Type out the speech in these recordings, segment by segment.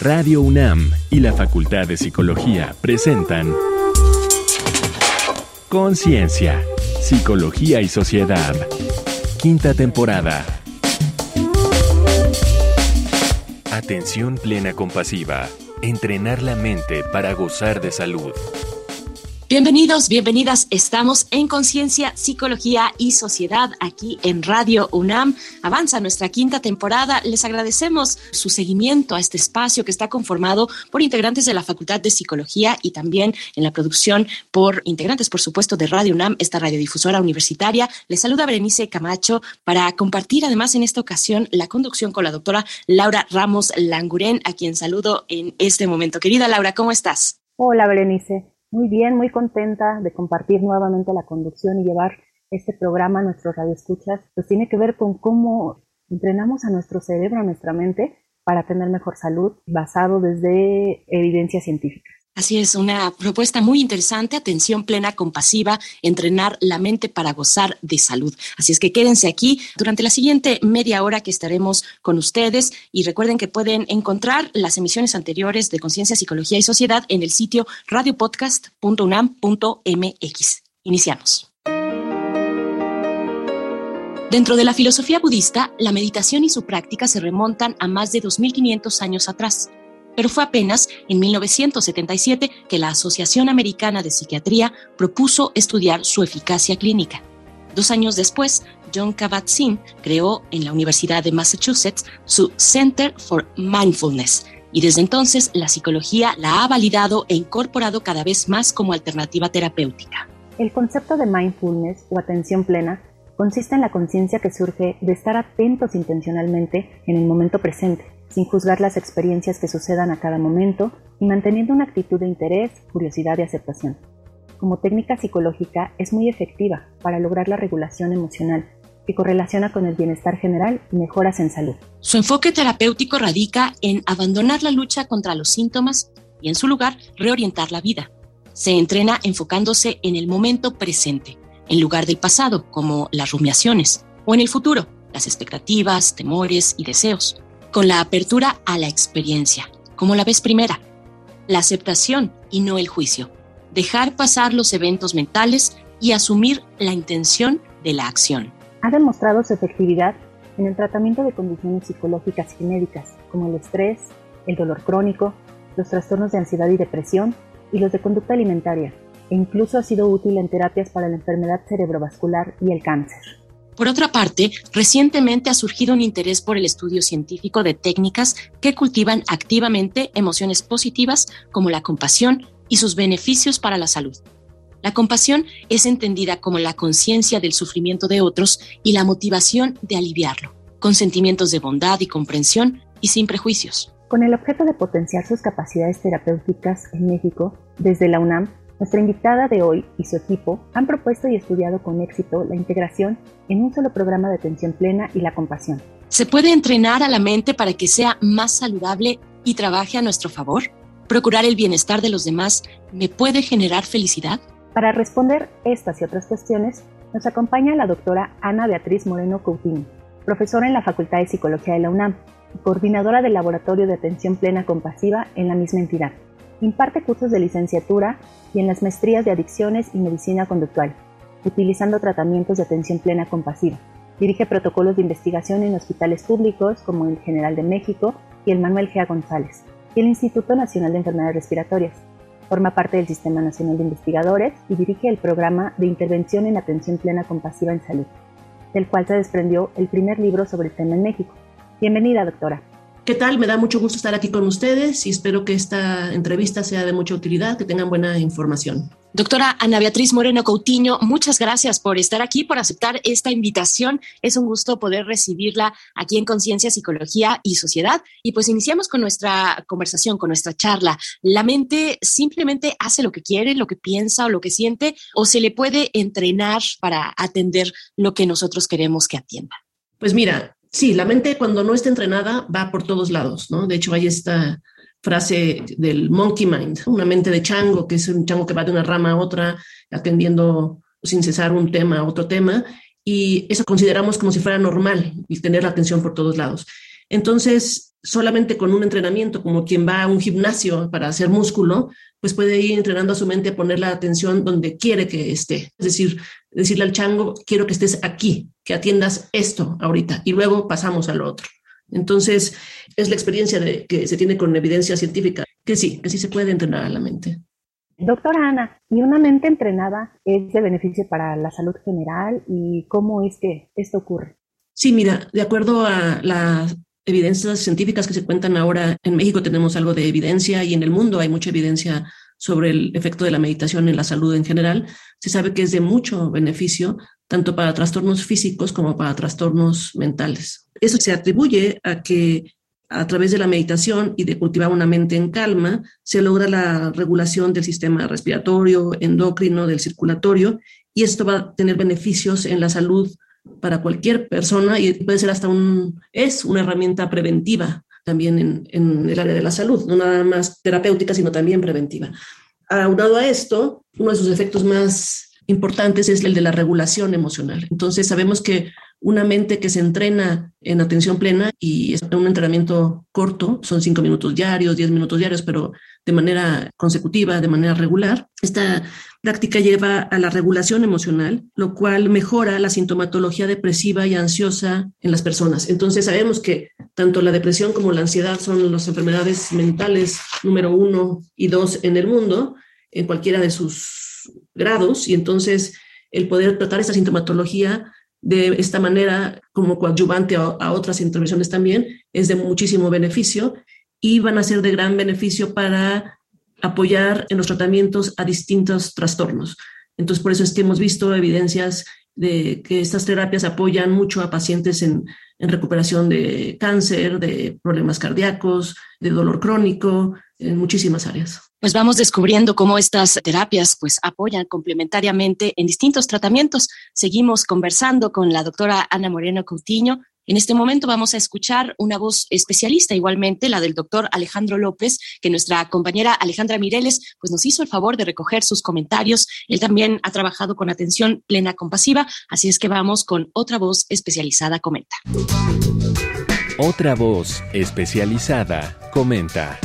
Radio UNAM y la Facultad de Psicología presentan Conciencia, Psicología y Sociedad. Quinta temporada. Atención plena compasiva. Entrenar la mente para gozar de salud. Bienvenidos, bienvenidas. Estamos en Conciencia, Psicología y Sociedad aquí en Radio UNAM. Avanza nuestra quinta temporada. Les agradecemos su seguimiento a este espacio que está conformado por integrantes de la Facultad de Psicología y también en la producción por integrantes, por supuesto, de Radio UNAM, esta radiodifusora universitaria. Les saluda Berenice Camacho para compartir además en esta ocasión la conducción con la doctora Laura Ramos Languren, a quien saludo en este momento. Querida Laura, ¿cómo estás? Hola, Berenice. Muy bien, muy contenta de compartir nuevamente la conducción y llevar este programa a nuestros radioescuchas, pues tiene que ver con cómo entrenamos a nuestro cerebro, a nuestra mente, para tener mejor salud basado desde evidencia científica. Así es, una propuesta muy interesante, atención plena compasiva, entrenar la mente para gozar de salud. Así es que quédense aquí durante la siguiente media hora que estaremos con ustedes y recuerden que pueden encontrar las emisiones anteriores de Conciencia, Psicología y Sociedad en el sitio radiopodcast.unam.mx. Iniciamos. Dentro de la filosofía budista, la meditación y su práctica se remontan a más de 2.500 años atrás pero fue apenas en 1977 que la Asociación Americana de Psiquiatría propuso estudiar su eficacia clínica. Dos años después, John Kabat-Zinn creó en la Universidad de Massachusetts su Center for Mindfulness, y desde entonces la psicología la ha validado e incorporado cada vez más como alternativa terapéutica. El concepto de mindfulness o atención plena consiste en la conciencia que surge de estar atentos intencionalmente en el momento presente sin juzgar las experiencias que sucedan a cada momento y manteniendo una actitud de interés, curiosidad y aceptación. Como técnica psicológica es muy efectiva para lograr la regulación emocional que correlaciona con el bienestar general y mejoras en salud. Su enfoque terapéutico radica en abandonar la lucha contra los síntomas y en su lugar reorientar la vida. Se entrena enfocándose en el momento presente, en lugar del pasado, como las rumiaciones, o en el futuro, las expectativas, temores y deseos con la apertura a la experiencia, como la vez primera, la aceptación y no el juicio, dejar pasar los eventos mentales y asumir la intención de la acción. Ha demostrado su efectividad en el tratamiento de condiciones psicológicas y médicas como el estrés, el dolor crónico, los trastornos de ansiedad y depresión y los de conducta alimentaria, e incluso ha sido útil en terapias para la enfermedad cerebrovascular y el cáncer. Por otra parte, recientemente ha surgido un interés por el estudio científico de técnicas que cultivan activamente emociones positivas como la compasión y sus beneficios para la salud. La compasión es entendida como la conciencia del sufrimiento de otros y la motivación de aliviarlo, con sentimientos de bondad y comprensión y sin prejuicios. Con el objeto de potenciar sus capacidades terapéuticas en México, desde la UNAM nuestra invitada de hoy y su equipo han propuesto y estudiado con éxito la integración en un solo programa de atención plena y la compasión. ¿Se puede entrenar a la mente para que sea más saludable y trabaje a nuestro favor? ¿Procurar el bienestar de los demás me puede generar felicidad? Para responder estas y otras cuestiones, nos acompaña la doctora Ana Beatriz Moreno Coutinho, profesora en la Facultad de Psicología de la UNAM y coordinadora del Laboratorio de Atención Plena Compasiva en la misma entidad. Imparte cursos de licenciatura y en las maestrías de adicciones y medicina conductual, utilizando tratamientos de atención plena compasiva. Dirige protocolos de investigación en hospitales públicos como el General de México y el Manuel G. González y el Instituto Nacional de Enfermedades Respiratorias. Forma parte del Sistema Nacional de Investigadores y dirige el programa de intervención en atención plena compasiva en salud, del cual se desprendió el primer libro sobre el tema en México. Bienvenida, doctora. ¿Qué tal? Me da mucho gusto estar aquí con ustedes y espero que esta entrevista sea de mucha utilidad, que tengan buena información. Doctora Ana Beatriz Moreno Coutinho, muchas gracias por estar aquí, por aceptar esta invitación. Es un gusto poder recibirla aquí en Conciencia, Psicología y Sociedad. Y pues iniciamos con nuestra conversación, con nuestra charla. ¿La mente simplemente hace lo que quiere, lo que piensa o lo que siente, o se le puede entrenar para atender lo que nosotros queremos que atienda? Pues mira, Sí, la mente cuando no está entrenada va por todos lados, ¿no? De hecho, hay esta frase del monkey mind, una mente de chango, que es un chango que va de una rama a otra, atendiendo sin cesar un tema a otro tema, y eso consideramos como si fuera normal y tener la atención por todos lados. Entonces, solamente con un entrenamiento, como quien va a un gimnasio para hacer músculo, pues puede ir entrenando a su mente a poner la atención donde quiere que esté. Es decir, decirle al chango, quiero que estés aquí, que atiendas esto ahorita, y luego pasamos al otro. Entonces, es la experiencia de, que se tiene con evidencia científica, que sí, que sí se puede entrenar a la mente. Doctora Ana, ¿y una mente entrenada es de beneficio para la salud general y cómo es que esto ocurre? Sí, mira, de acuerdo a las evidencias científicas que se cuentan ahora, en México tenemos algo de evidencia y en el mundo hay mucha evidencia sobre el efecto de la meditación en la salud en general. Se sabe que es de mucho beneficio tanto para trastornos físicos como para trastornos mentales. Eso se atribuye a que a través de la meditación y de cultivar una mente en calma, se logra la regulación del sistema respiratorio, endocrino, del circulatorio, y esto va a tener beneficios en la salud para cualquier persona y puede ser hasta un, es una herramienta preventiva también en, el área de la salud, no nada más terapéutica, sino también preventiva. Aunado a esto, uno de sus efectos más importantes es el de la regulación emocional. Entonces sabemos que una mente que se entrena en atención plena y es un entrenamiento corto, son cinco minutos diarios, diez minutos diarios, pero de manera consecutiva, de manera regular. Esta práctica lleva a la regulación emocional, lo cual mejora la sintomatología depresiva y ansiosa en las personas. Entonces sabemos que tanto la depresión como la ansiedad son las enfermedades mentales número uno y dos en el mundo, en cualquiera de sus grados, y entonces el poder tratar esta sintomatología de esta manera como coadyuvante a, otras intervenciones también es de muchísimo beneficio y van a ser de gran beneficio para apoyar en los tratamientos a distintos trastornos. Entonces, por eso es que hemos visto evidencias de que estas terapias apoyan mucho a pacientes en, en recuperación de cáncer, de problemas cardíacos, de dolor crónico, en muchísimas áreas. Pues vamos descubriendo cómo estas terapias pues apoyan complementariamente en distintos tratamientos. Seguimos conversando con la doctora Ana Moreno Coutinho. En este momento vamos a escuchar una voz especialista igualmente, la del doctor Alejandro López, que nuestra compañera Alejandra Mireles pues nos hizo el favor de recoger sus comentarios. Él también ha trabajado con atención plena compasiva, así es que vamos con otra voz especializada comenta. Otra voz especializada comenta.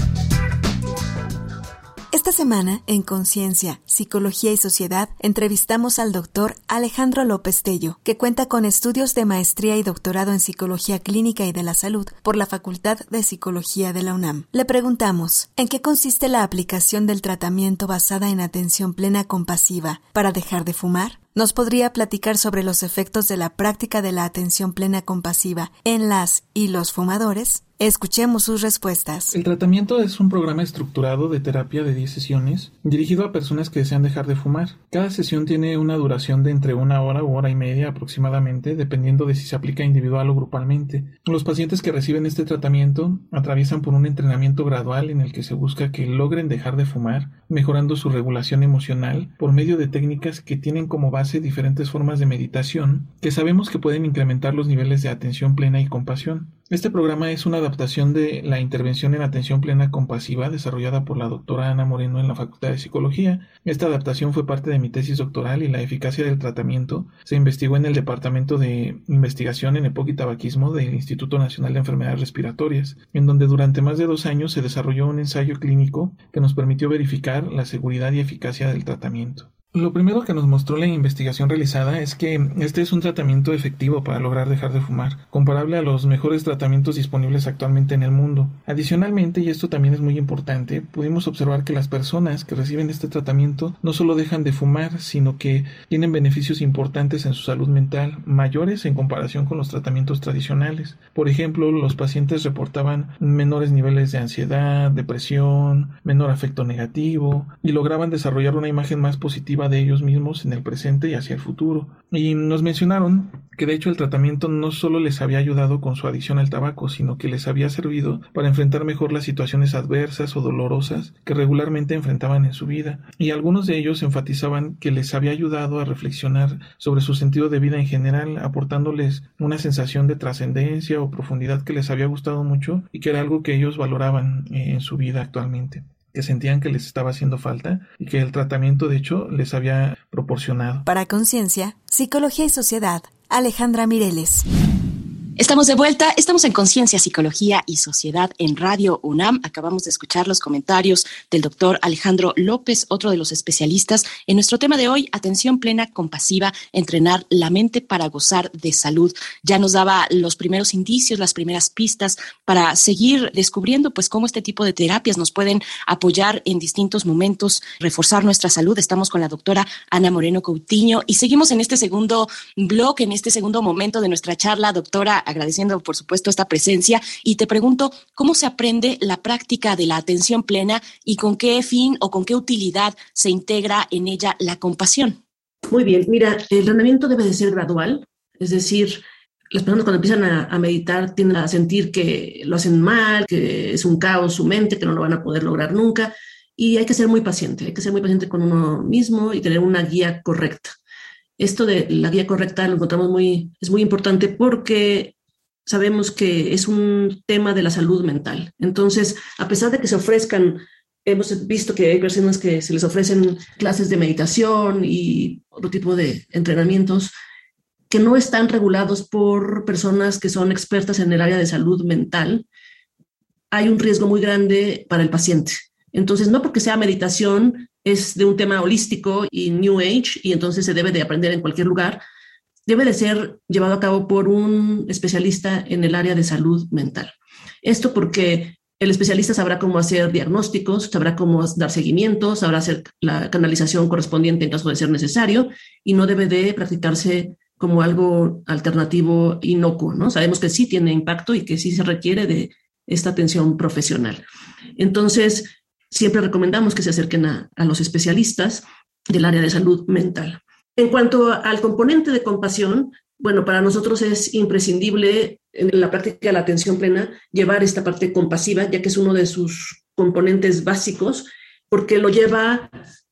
Esta semana, en Conciencia, Psicología y Sociedad, entrevistamos al doctor Alejandro López Tello, que cuenta con estudios de maestría y doctorado en Psicología Clínica y de la Salud por la Facultad de Psicología de la UNAM. Le preguntamos, ¿en qué consiste la aplicación del tratamiento basada en atención plena compasiva para dejar de fumar? ¿Nos podría platicar sobre los efectos de la práctica de la atención plena compasiva en las y los fumadores? Escuchemos sus respuestas. El tratamiento es un programa estructurado de terapia de 10 sesiones dirigido a personas que desean dejar de fumar. Cada sesión tiene una duración de entre una hora u hora y media aproximadamente, dependiendo de si se aplica individual o grupalmente. Los pacientes que reciben este tratamiento atraviesan por un entrenamiento gradual en el que se busca que logren dejar de fumar, mejorando su regulación emocional por medio de técnicas que tienen como base diferentes formas de meditación que sabemos que pueden incrementar los niveles de atención plena y compasión. Este programa es una adaptación de la intervención en atención plena compasiva desarrollada por la doctora Ana Moreno en la Facultad de Psicología. Esta adaptación fue parte de mi tesis doctoral y la eficacia del tratamiento se investigó en el Departamento de Investigación en Epoca y Tabaquismo del Instituto Nacional de Enfermedades Respiratorias, en donde durante más de dos años se desarrolló un ensayo clínico que nos permitió verificar la seguridad y eficacia del tratamiento. Lo primero que nos mostró la investigación realizada es que este es un tratamiento efectivo para lograr dejar de fumar, comparable a los mejores tratamientos disponibles actualmente en el mundo. Adicionalmente, y esto también es muy importante, pudimos observar que las personas que reciben este tratamiento no solo dejan de fumar, sino que tienen beneficios importantes en su salud mental, mayores en comparación con los tratamientos tradicionales. Por ejemplo, los pacientes reportaban menores niveles de ansiedad, depresión, menor afecto negativo, y lograban desarrollar una imagen más positiva de ellos mismos en el presente y hacia el futuro. Y nos mencionaron que de hecho el tratamiento no solo les había ayudado con su adicción al tabaco, sino que les había servido para enfrentar mejor las situaciones adversas o dolorosas que regularmente enfrentaban en su vida. Y algunos de ellos enfatizaban que les había ayudado a reflexionar sobre su sentido de vida en general, aportándoles una sensación de trascendencia o profundidad que les había gustado mucho y que era algo que ellos valoraban eh, en su vida actualmente que sentían que les estaba haciendo falta y que el tratamiento de hecho les había proporcionado. Para Conciencia, Psicología y Sociedad, Alejandra Mireles. Estamos de vuelta, estamos en Conciencia, Psicología y Sociedad en Radio UNAM. Acabamos de escuchar los comentarios del doctor Alejandro López, otro de los especialistas en nuestro tema de hoy, atención plena compasiva, entrenar la mente para gozar de salud. Ya nos daba los primeros indicios, las primeras pistas para seguir descubriendo pues cómo este tipo de terapias nos pueden apoyar en distintos momentos, reforzar nuestra salud. Estamos con la doctora Ana Moreno Coutinho y seguimos en este segundo bloque, en este segundo momento de nuestra charla, doctora agradeciendo por supuesto esta presencia y te pregunto, ¿cómo se aprende la práctica de la atención plena y con qué fin o con qué utilidad se integra en ella la compasión? Muy bien, mira, el entrenamiento debe de ser gradual, es decir, las personas cuando empiezan a, a, meditar tienden a sentir que lo hacen mal, que es un caos su mente, que no lo van a poder lograr nunca. Y hay que ser muy paciente, hay que ser muy paciente con uno mismo y tener una guía correcta. Esto de la guía correcta lo encontramos muy, es muy importante porque sabemos que es un tema de la salud mental. Entonces, a pesar de que se ofrezcan, hemos visto que hay personas que se les ofrecen clases de meditación y otro tipo de entrenamientos que no están regulados por personas que son expertas en el área de salud mental, hay un riesgo muy grande para el paciente. Entonces, no porque sea meditación, es de un tema holístico y New Age, y entonces se debe de aprender en cualquier lugar, debe de ser llevado a cabo por un especialista en el área de salud mental. Esto porque el especialista sabrá cómo hacer diagnósticos, sabrá cómo dar seguimiento, sabrá hacer la canalización correspondiente en caso de ser necesario y no debe de practicarse como algo alternativo inocuo, ¿no? Sabemos que sí tiene impacto y que sí se requiere de esta atención profesional. Entonces, siempre recomendamos que se acerquen a, a los especialistas del área de salud mental. En cuanto al componente de compasión, bueno, para nosotros es imprescindible en la práctica de la atención plena llevar esta parte compasiva, ya que es uno de sus componentes básicos, porque lo lleva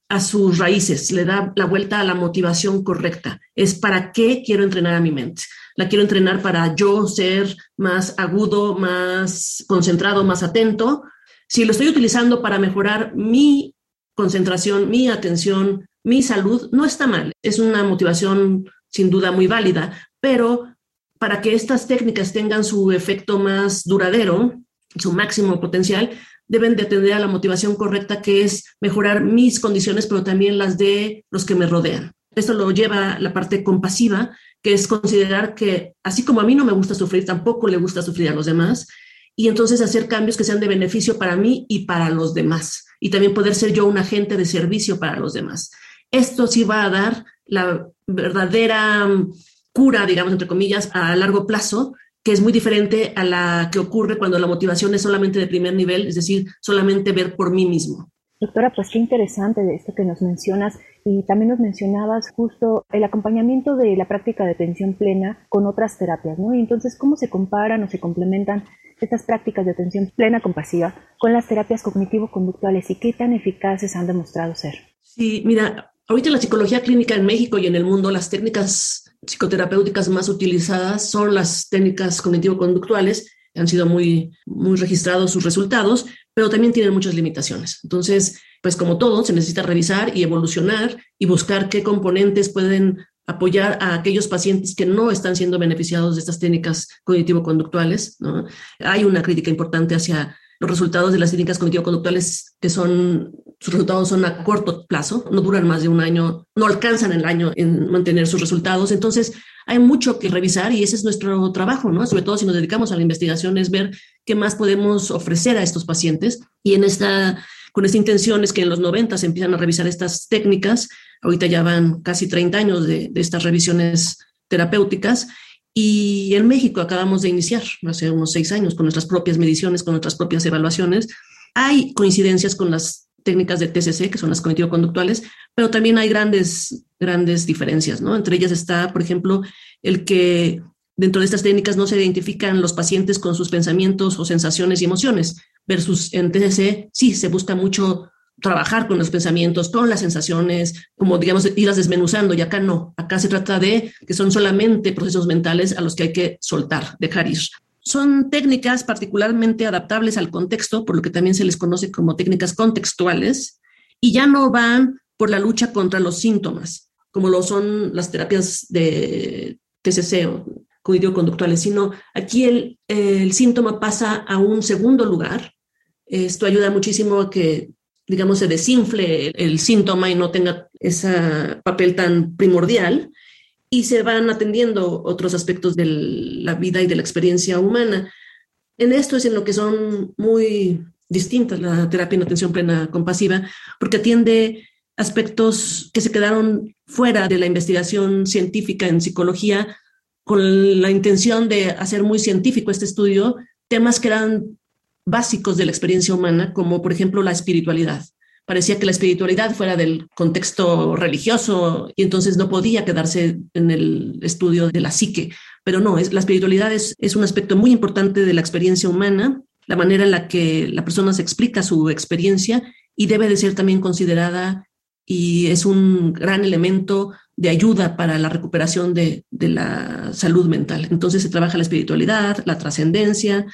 a sus raíces, le da la vuelta a la motivación correcta. Es para qué quiero entrenar a mi mente. La quiero entrenar para yo ser más agudo, más concentrado, más atento. Si lo estoy utilizando para mejorar mi concentración, mi atención, mi salud no está mal, es una motivación sin duda muy válida, pero para que estas técnicas tengan su efecto más duradero, su máximo potencial, deben de atender a la motivación correcta que es mejorar mis condiciones, pero también las de los que me rodean. Esto lo lleva la parte compasiva, que es considerar que así como a mí no me gusta sufrir, tampoco le gusta sufrir a los demás, y entonces hacer cambios que sean de beneficio para mí y para los demás, y también poder ser yo un agente de servicio para los demás esto sí va a dar la verdadera mm, cura, digamos, entre comillas, a largo plazo, que es muy diferente a la que ocurre cuando la motivación es solamente de primer nivel, es decir, solamente ver por mí mismo. Doctora, pues qué interesante de esto que nos mencionas y también nos mencionabas justo el acompañamiento de la práctica de atención plena con otras terapias, ¿no? Y entonces, ¿cómo se comparan o se complementan estas prácticas de atención plena compasiva con las terapias cognitivo-conductuales y qué tan eficaces han demostrado ser? Sí, mira, Ahorita en la psicología clínica en México y en el mundo, las técnicas psicoterapéuticas más utilizadas son las técnicas cognitivo-conductuales. Han sido muy, muy registrados sus resultados, pero también tienen muchas limitaciones. Entonces, pues como todo, se necesita revisar y evolucionar y buscar qué componentes pueden apoyar a aquellos pacientes que no están siendo beneficiados de estas técnicas cognitivo-conductuales. ¿no? Hay una crítica importante hacia los resultados de las técnicas cognitivo-conductuales que son, sus resultados son a corto plazo, no duran más de un año, no alcanzan el año en mantener sus resultados. Entonces, hay mucho que revisar y ese es nuestro trabajo, ¿no? Sobre todo si nos dedicamos a la investigación, es ver qué más podemos ofrecer a estos pacientes. Y en esta, con esta intención es que en los 90 se empiezan a revisar estas técnicas. Ahorita ya van casi 30 años de, de estas revisiones terapéuticas y en México acabamos de iniciar, hace unos seis años, con nuestras propias mediciones, con nuestras propias evaluaciones. Hay coincidencias con las técnicas de TCC, que son las cognitivo-conductuales, pero también hay grandes, grandes diferencias, ¿no? Entre ellas está, por ejemplo, el que dentro de estas técnicas no se identifican los pacientes con sus pensamientos o sensaciones y emociones, versus en TCC sí se busca mucho trabajar con los pensamientos, con las sensaciones, como digamos, irlas desmenuzando, y acá no, acá se trata de que son solamente procesos mentales a los que hay que soltar, dejar ir. Son técnicas particularmente adaptables al contexto, por lo que también se les conoce como técnicas contextuales, y ya no van por la lucha contra los síntomas, como lo son las terapias de TCC o cognitivo-conductuales, sino aquí el, el síntoma pasa a un segundo lugar. Esto ayuda muchísimo a que, digamos, se desinfle el, síntoma y no tenga ese papel tan primordial y se van atendiendo otros aspectos de la vida y de la experiencia humana. En esto es en lo que son muy distintas la terapia en atención plena compasiva, porque atiende aspectos que se quedaron fuera de la investigación científica en psicología con la intención de hacer muy científico este estudio, temas que eran básicos de la experiencia humana, como por ejemplo la espiritualidad. Parecía que la espiritualidad fuera del contexto religioso y entonces no podía quedarse en el estudio de la psique, pero no, es, la espiritualidad es, un aspecto muy importante de la experiencia humana, la manera en la que la persona se explica su experiencia y debe de ser también considerada y es un gran elemento de ayuda para la recuperación de, la salud mental. Entonces se trabaja la espiritualidad, la trascendencia,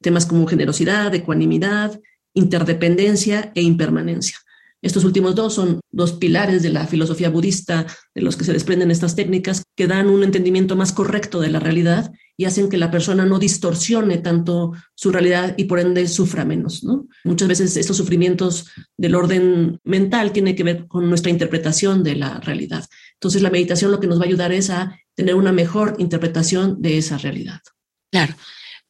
temas como generosidad, ecuanimidad, interdependencia e impermanencia. Estos últimos dos son dos pilares de la filosofía budista de los que se desprenden estas técnicas que dan un entendimiento más correcto de la realidad y hacen que la persona no distorsione tanto su realidad y por ende sufra menos. ¿no? Muchas veces estos sufrimientos del orden mental tienen que ver con nuestra interpretación de la realidad. Entonces la meditación lo que nos va a ayudar es a tener una mejor interpretación de esa realidad. Claro.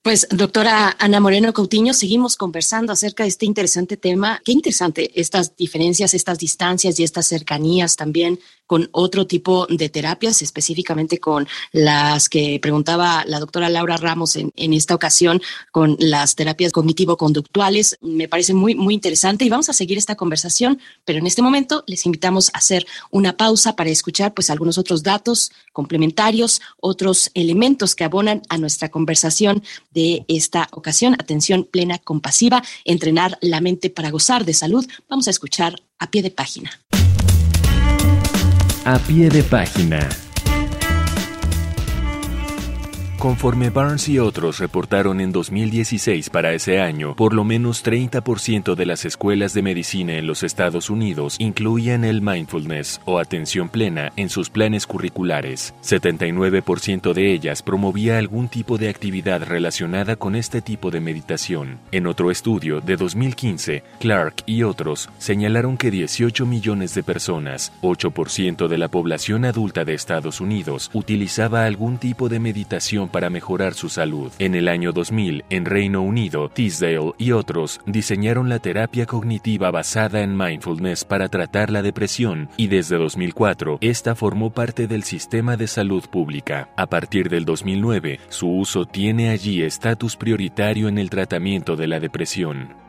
Pues, doctora Ana Moreno Coutinho, seguimos conversando acerca de este interesante tema. Qué interesante estas diferencias, estas distancias y estas cercanías también con otro tipo de terapias, específicamente con las que preguntaba la doctora Laura Ramos en, esta ocasión, con las terapias cognitivo-conductuales. Me parece muy, muy interesante y vamos a seguir esta conversación, pero en este momento les invitamos a hacer una pausa para escuchar pues algunos otros datos complementarios, otros elementos que abonan a nuestra conversación de esta ocasión. Atención plena compasiva, entrenar la mente para gozar de salud. Vamos a escuchar a pie de página. A pie de página. Conforme Barnes y otros reportaron en 2016 para ese año, por lo menos 30% de las escuelas de medicina en los Estados Unidos incluían el mindfulness o atención plena en sus planes curriculares. 79% de ellas promovía algún tipo de actividad relacionada con este tipo de meditación. En otro estudio de 2015, Clark y otros señalaron que 18 millones de personas, 8% de la población adulta de Estados Unidos, utilizaba algún tipo de meditación para mejorar su salud. En el año 2000, en Reino Unido, Tisdale y otros diseñaron la terapia cognitiva basada en mindfulness para tratar la depresión y desde 2004 esta formó parte del sistema de salud pública. A partir del 2009, su uso tiene allí estatus prioritario en el tratamiento de la depresión.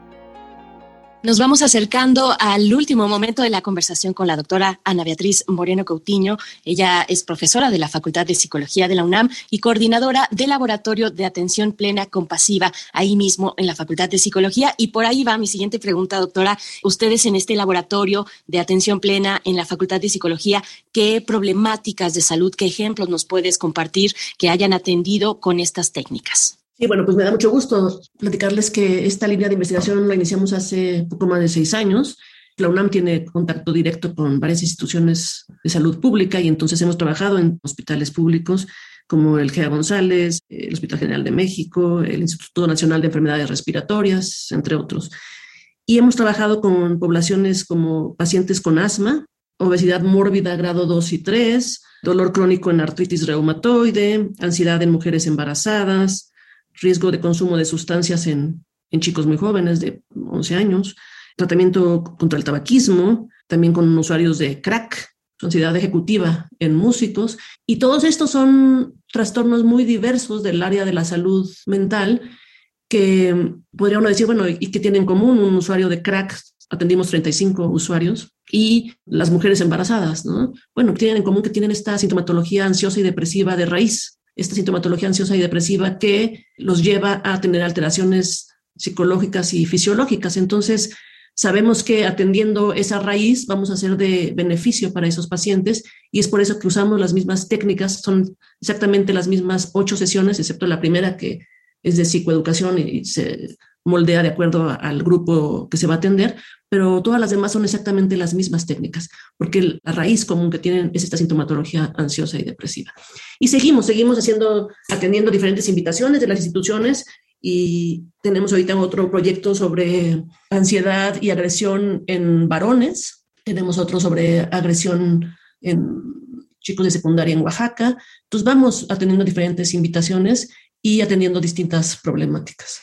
Nos vamos acercando al último momento de la conversación con la doctora Ana Beatriz Moreno Coutinho. Ella es profesora de la Facultad de Psicología de la UNAM y coordinadora del Laboratorio de Atención Plena Compasiva, ahí mismo en la Facultad de Psicología. Y por ahí va mi siguiente pregunta, doctora. Ustedes en este laboratorio de atención plena en la Facultad de Psicología, ¿qué problemáticas de salud, qué ejemplos nos puedes compartir que hayan atendido con estas técnicas? Sí, bueno, pues me da mucho gusto platicarles que esta línea de investigación la iniciamos hace poco más de seis años. La UNAM tiene contacto directo con varias instituciones de salud pública y entonces hemos trabajado en hospitales públicos como el GEA González, el Hospital General de México, el Instituto Nacional de Enfermedades Respiratorias, entre otros. Y hemos trabajado con poblaciones como pacientes con asma, obesidad mórbida grado 2 y 3, dolor crónico en artritis reumatoide, ansiedad en mujeres embarazadas, riesgo de consumo de sustancias en, en chicos muy jóvenes de 11 años, tratamiento contra el tabaquismo, también con usuarios de crack, ansiedad ejecutiva en músicos, y todos estos son trastornos muy diversos del área de la salud mental que podría uno decir, bueno, ¿y qué tienen en común un usuario de crack? Atendimos 35 usuarios y las mujeres embarazadas, ¿no? Bueno, tienen en común que tienen esta sintomatología ansiosa y depresiva de raíz, esta sintomatología ansiosa y depresiva que los lleva a tener alteraciones psicológicas y fisiológicas. Entonces, sabemos que atendiendo esa raíz vamos a ser de beneficio para esos pacientes y es por eso que usamos las mismas técnicas, son exactamente las mismas ocho sesiones, excepto la primera que es de psicoeducación y se moldea de acuerdo al grupo que se va a atender, pero todas las demás son exactamente las mismas técnicas, porque la raíz común que tienen es esta sintomatología ansiosa y depresiva. Y seguimos, seguimos haciendo, atendiendo diferentes invitaciones de las instituciones y tenemos ahorita otro proyecto sobre ansiedad y agresión en varones, tenemos otro sobre agresión en chicos de secundaria en Oaxaca. Entonces vamos atendiendo diferentes invitaciones y atendiendo distintas problemáticas.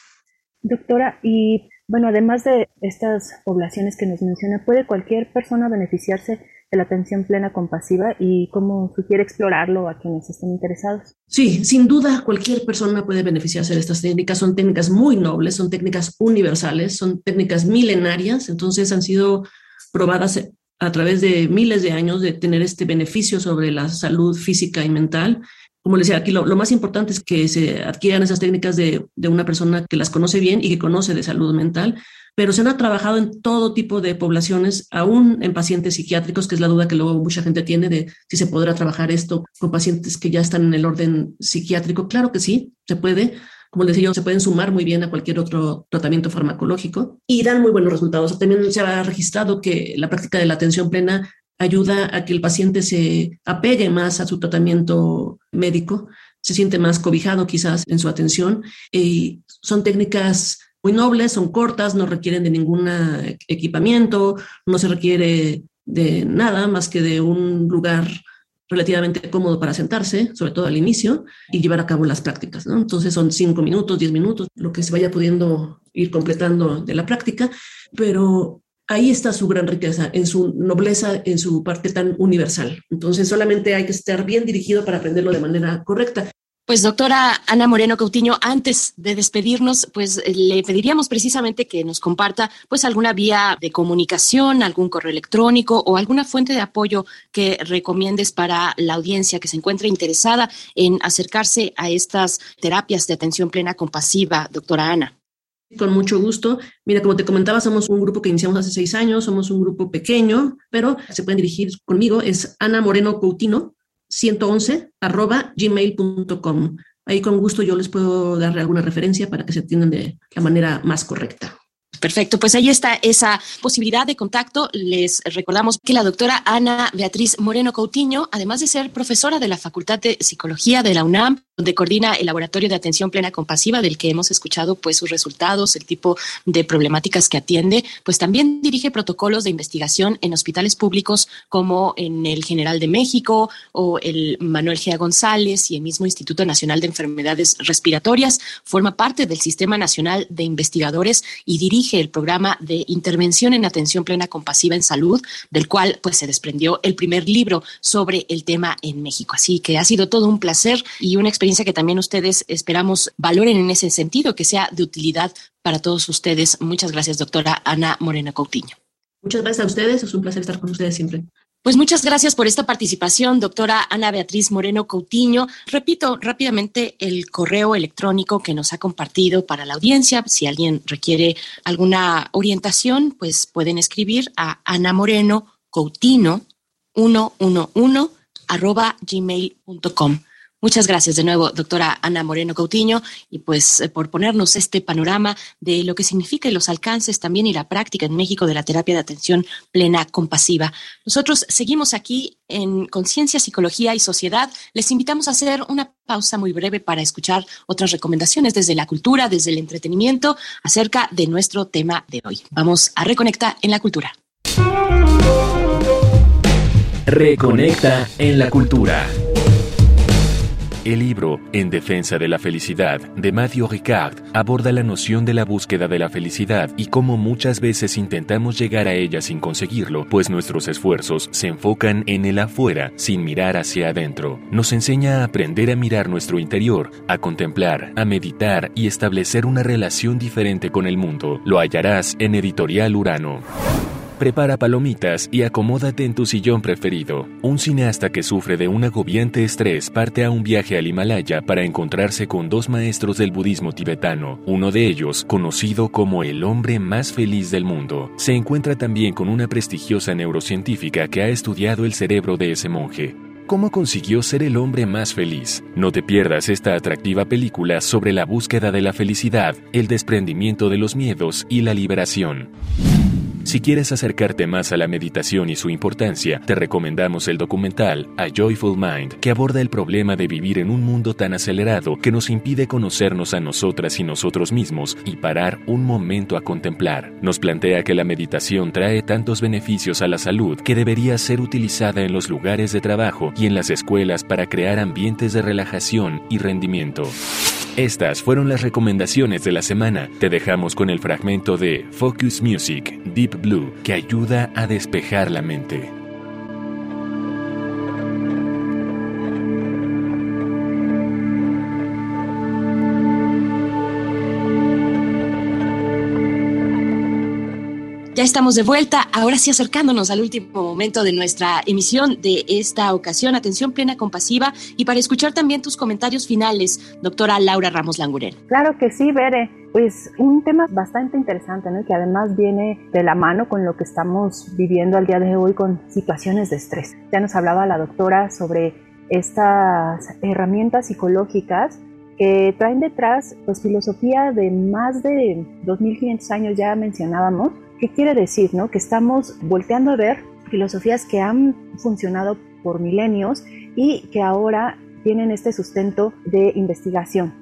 Doctora, y bueno, además de estas poblaciones que nos menciona, ¿puede cualquier persona beneficiarse de la atención plena compasiva y cómo sugiere explorarlo a quienes estén interesados? Sí, sin duda cualquier persona puede beneficiarse de estas técnicas. Son técnicas muy nobles, son técnicas universales, son técnicas milenarias, entonces han sido probadas a través de miles de años de tener este beneficio sobre la salud física y mental como les decía, aquí lo, más importante es que se adquieran esas técnicas de, de, una persona que las conoce bien y que conoce de salud mental, pero se han trabajado en todo tipo de poblaciones, aún en pacientes psiquiátricos, que es la duda que luego mucha gente tiene de si se podrá trabajar esto con pacientes que ya están en el orden psiquiátrico. Claro que sí, se puede. Como les decía yo, se pueden sumar muy bien a cualquier otro tratamiento farmacológico y dan muy buenos resultados. También se ha registrado que la práctica de la atención plena ayuda a que el paciente se apegue más a su tratamiento médico, se siente más cobijado quizás en su atención. Y son técnicas muy nobles, son cortas, no requieren de ningún equipamiento, no se requiere de nada más que de un lugar relativamente cómodo para sentarse, sobre todo al inicio, y llevar a cabo las prácticas. Entonces son cinco minutos, diez minutos, lo que se vaya pudiendo ir completando de la práctica, pero ahí está su gran riqueza, en su nobleza, en su parte tan universal. Entonces solamente hay que estar bien dirigido para aprenderlo de manera correcta. Pues doctora Ana Moreno Cautiño, antes de despedirnos, pues le pediríamos precisamente que nos comparta pues alguna vía de comunicación, algún correo electrónico o alguna fuente de apoyo que recomiendes para la audiencia que se encuentre interesada en acercarse a estas terapias de atención plena compasiva, doctora Ana. Con mucho gusto. Mira, como te comentaba, somos un grupo que iniciamos hace seis años, somos un grupo pequeño, pero se pueden dirigir conmigo. Es Ana Moreno Coutino, 111, arroba gmail.com. Ahí con gusto yo les puedo dar alguna referencia para que se atiendan de la manera más correcta. Perfecto, pues ahí está esa posibilidad de contacto. Les recordamos que la doctora Ana Beatriz Moreno Coutinho, además de ser profesora de la Facultad de Psicología de la UNAM, donde coordina el Laboratorio de Atención Plena Compasiva, del que hemos escuchado pues sus resultados, el tipo de problemáticas que atiende, pues también dirige protocolos de investigación en hospitales públicos como en el General de México o el Manuel G. González y el mismo Instituto Nacional de Enfermedades Respiratorias. Forma parte del Sistema Nacional de Investigadores y dirige el programa de intervención en atención plena compasiva en salud, del cual pues se desprendió el primer libro sobre el tema en México. Así que ha sido todo un placer y una experiencia que también ustedes esperamos valoren en ese sentido, que sea de utilidad para todos ustedes. Muchas gracias, doctora Ana Morena Coutinho. Muchas gracias a ustedes, es un placer estar con ustedes siempre. Pues muchas gracias por esta participación, doctora Ana Beatriz Moreno Coutinho. Repito rápidamente el correo electrónico que nos ha compartido para la audiencia. Si alguien requiere alguna orientación, pues pueden escribir a Ana Moreno Coutinho 111 arroba gmail.com. Muchas gracias de nuevo, doctora Ana Moreno Cautiño, y pues eh, por ponernos este panorama de lo que significa los alcances también y la práctica en México de la terapia de atención plena compasiva. Nosotros seguimos aquí en Conciencia, Psicología y Sociedad. Les invitamos a hacer una pausa muy breve para escuchar otras recomendaciones desde la cultura, desde el entretenimiento, acerca de nuestro tema de hoy. Vamos a reconectar en la cultura. Reconecta en la cultura. El libro En defensa de la felicidad de Matthew Ricard aborda la noción de la búsqueda de la felicidad y cómo muchas veces intentamos llegar a ella sin conseguirlo, pues nuestros esfuerzos se enfocan en el afuera sin mirar hacia adentro. Nos enseña a aprender a mirar nuestro interior, a contemplar, a meditar y establecer una relación diferente con el mundo. Lo hallarás en Editorial Urano. Prepara palomitas y acomódate en tu sillón preferido. Un cineasta que sufre de un agobiante estrés parte a un viaje al Himalaya para encontrarse con dos maestros del budismo tibetano. Uno de ellos, conocido como el hombre más feliz del mundo, se encuentra también con una prestigiosa neurocientífica que ha estudiado el cerebro de ese monje. cómo consiguió ser el hombre más feliz. No te pierdas esta atractiva película sobre la búsqueda de la felicidad, el desprendimiento de los miedos y la liberación. Si quieres acercarte más a la meditación y su importancia, te recomendamos el documental A Joyful Mind, que aborda el problema de vivir en un mundo tan acelerado que nos impide conocernos a nosotras y nosotros mismos y parar un momento a contemplar. Nos plantea que la meditación trae tantos beneficios a la salud que debería ser utilizada en los lugares de trabajo y en las escuelas para crear ambientes de relajación y rendimiento. Estas fueron las recomendaciones de la semana. Te dejamos con el fragmento de Focus Music Deep Blue que ayuda a despejar la mente. Estamos de vuelta, ahora sí acercándonos al último momento de nuestra emisión de esta ocasión. Atención plena compasiva y para escuchar también tus comentarios finales, doctora Laura Ramos Languren. Claro que sí, Bere. Pues un tema bastante interesante, ¿no? que además viene de la mano con lo que estamos viviendo al día de hoy con situaciones de estrés. Ya nos hablaba la doctora sobre estas herramientas psicológicas que traen detrás pues filosofía de más de 2500 años ya mencionábamos ¿Qué quiere decir? No? Que estamos volteando a ver filosofías que han funcionado por milenios y que ahora tienen este sustento de investigación,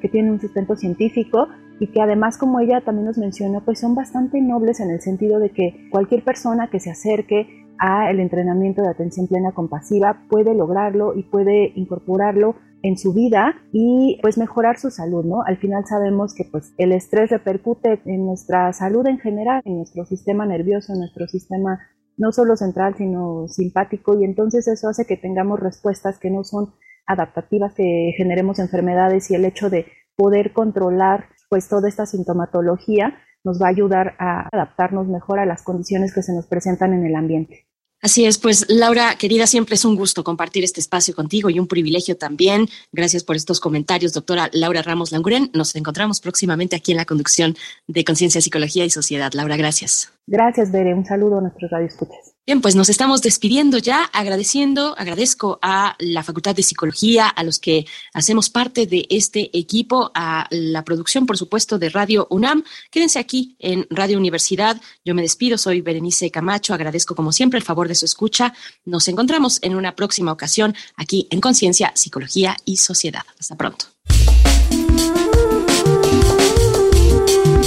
que tienen un sustento científico y que además, como ella también nos menciona, pues son bastante nobles en el sentido de que cualquier persona que se acerque a el entrenamiento de atención plena compasiva puede lograrlo y puede incorporarlo en su vida y pues mejorar su salud, ¿no? Al final sabemos que pues el estrés repercute en nuestra salud en general, en nuestro sistema nervioso, en nuestro sistema no solo central, sino simpático y entonces eso hace que tengamos respuestas que no son adaptativas, que generemos enfermedades y el hecho de poder controlar pues toda esta sintomatología nos va a ayudar a adaptarnos mejor a las condiciones que se nos presentan en el ambiente. Así es, pues Laura, querida, siempre es un gusto compartir este espacio contigo y un privilegio también. Gracias por estos comentarios, doctora Laura Ramos Languren. Nos encontramos próximamente aquí en la conducción de Conciencia, Psicología y Sociedad. Laura, gracias. Gracias, Bere. Un saludo a nuestros radioescuchas. Bien, pues nos estamos despidiendo ya, agradeciendo, agradezco a la Facultad de Psicología, a los que hacemos parte de este equipo, a la producción, por supuesto, de Radio UNAM. Quédense aquí en Radio Universidad. Yo me despido, soy Berenice Camacho, agradezco como siempre el favor de su escucha. Nos encontramos en una próxima ocasión aquí en Conciencia, Psicología y Sociedad. Hasta pronto.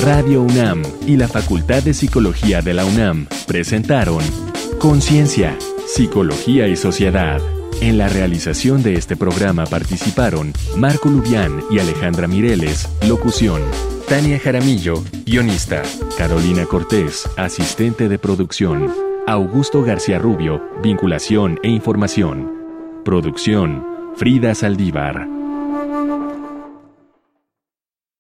Radio UNAM y la Facultad de Psicología de la UNAM presentaron Conciencia, Psicología y Sociedad. En la realización de este programa participaron Marco Lubián y Alejandra Mireles, locución. Tania Jaramillo, guionista. Carolina Cortés, asistente de producción. Augusto García Rubio, vinculación e información. Producción, Frida Saldívar.